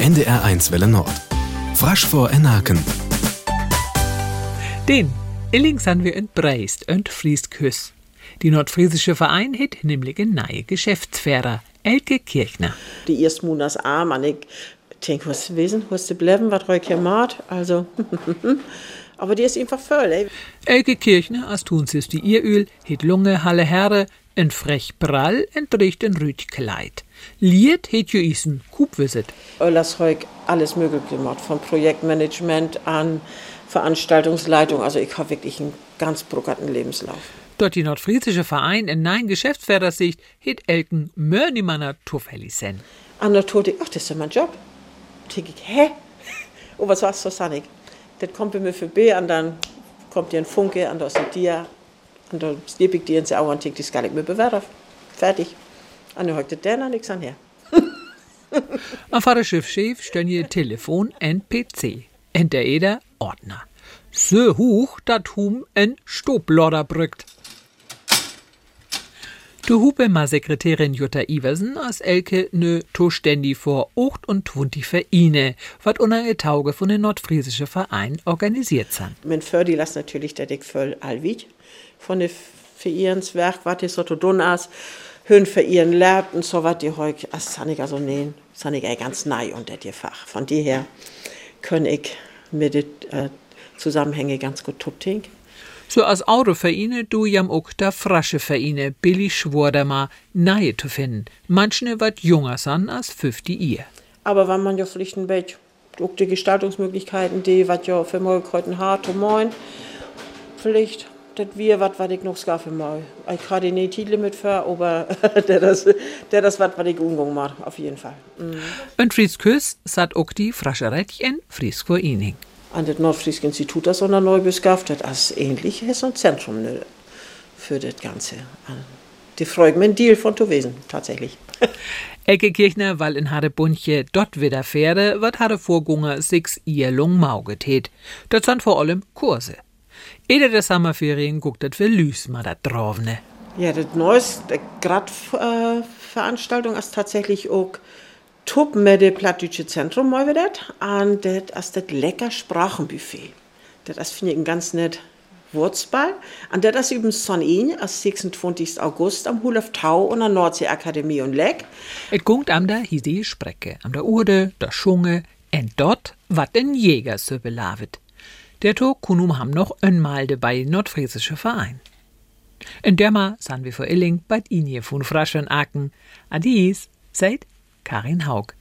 NDR1 Welle Nord. Frasch vor Enaken. Den Illing sind wir in Breist und Friesküss. Die nordfriesische Verein hat nämlich eine neue Geschäftsführer, Elke Kirchner. Die ersten Monats arm, und ich denke, was ist gewesen, was ist bleiben, was reuk hier macht, also, aber die ist einfach voll, ey. Elke Kirchner, als tun sie die Ieröl, hat Lunge, Halle Herre, en frech Brall, en trägt en rüt Kleid. Lied hat jo isen Kubwisit. Öllers heuk alles möglich gemacht, vom Projektmanagement an Veranstaltungsleitung, also ich habe wirklich einen ganz brokaten Lebenslauf. Dort die nordfriesische Verein in nein Geschäftsführersicht hat Elken Mörnimanner Tuffeli-Sen. An der Tote, ach, das ist ja mein Job. Denke ich, hä? Oh, was war's so, Sanik? Das kommt bei mir B, und dann kommt dir ein Funke, und da ist dir, und dann gebe ich dir ins Auge und denke, das kann ich mir bewerben. Fertig. Und dann heute der, und ich sag, her. Am Vater Schiffschef stellen ihr Telefon und PC. Und der Eder Ordner. So hoch, dat hum en Stoblodder brückt. Du Hubemer Sekretärin Jutta Iversen als Elke nö zuständig vor 28 Vereine, wat unter e Tauge von den nordfriesische Verein organisiert sind. Mein Fördi las natürlich der dick voll allwid von de Verehrenswerk, wat die so tun as, hön ihren lernt und so wat die heuk, as sanig also nähen, sanig ey ganz nei unter dir Fach. Von die her können ich mir die äh, Zusammenhänge ganz gut tupting. So als Autovereine du jam auch da frasche Vereine billig schworderma nahe zu finden. Manche wat junger san als 50 ihr. Aber wenn man ja vielleicht ein bisschen auch die Gestaltungsmöglichkeiten, die was ja für heute hart und moin, vielleicht das wir was was ich noch für mal. Ich hatte nicht Titel mit für, aber der das der das was was ich mache auf jeden Fall. Mhm. Und Friesküss sat auch die Frascherettchen Friesk vor ihnen. An das Nordfriesk Institut das sondern neu beschafft hat, als ähnlich ist ein Zentrum ne, für das Ganze. Die freut ein Deal von Towesen, tatsächlich. Ecke Kirchner, weil in Hade Bunche dort wieder Pferde, wat Hade Vorgunger six ihr Lung maugetät. Das sind vor allem Kurse. Ede der Sommerferien guckt das für Lüs mal da drovne. Ja, das neueste Grad-Veranstaltung ist tatsächlich auch Tup mit dem Plattdeutsche Zentrum mal wieder. Und das ist das lecker Sprachenbuffet. Das finde ich, ein ganz nett Wurzball. Und das ist übrigens Sonn am 26. August am Hulaf Tau und der Nordseeakademie und Leck. Et gungt am der hiesige Sprecke, am der Urde, der Schunge, en dort wat den Jäger so belavet. Der to kunum ham noch einmal dabei nordfriesische Verein. In ma san wir vor Illing bei Inje von Fraschen Aken. Adis, seid Karin Haug.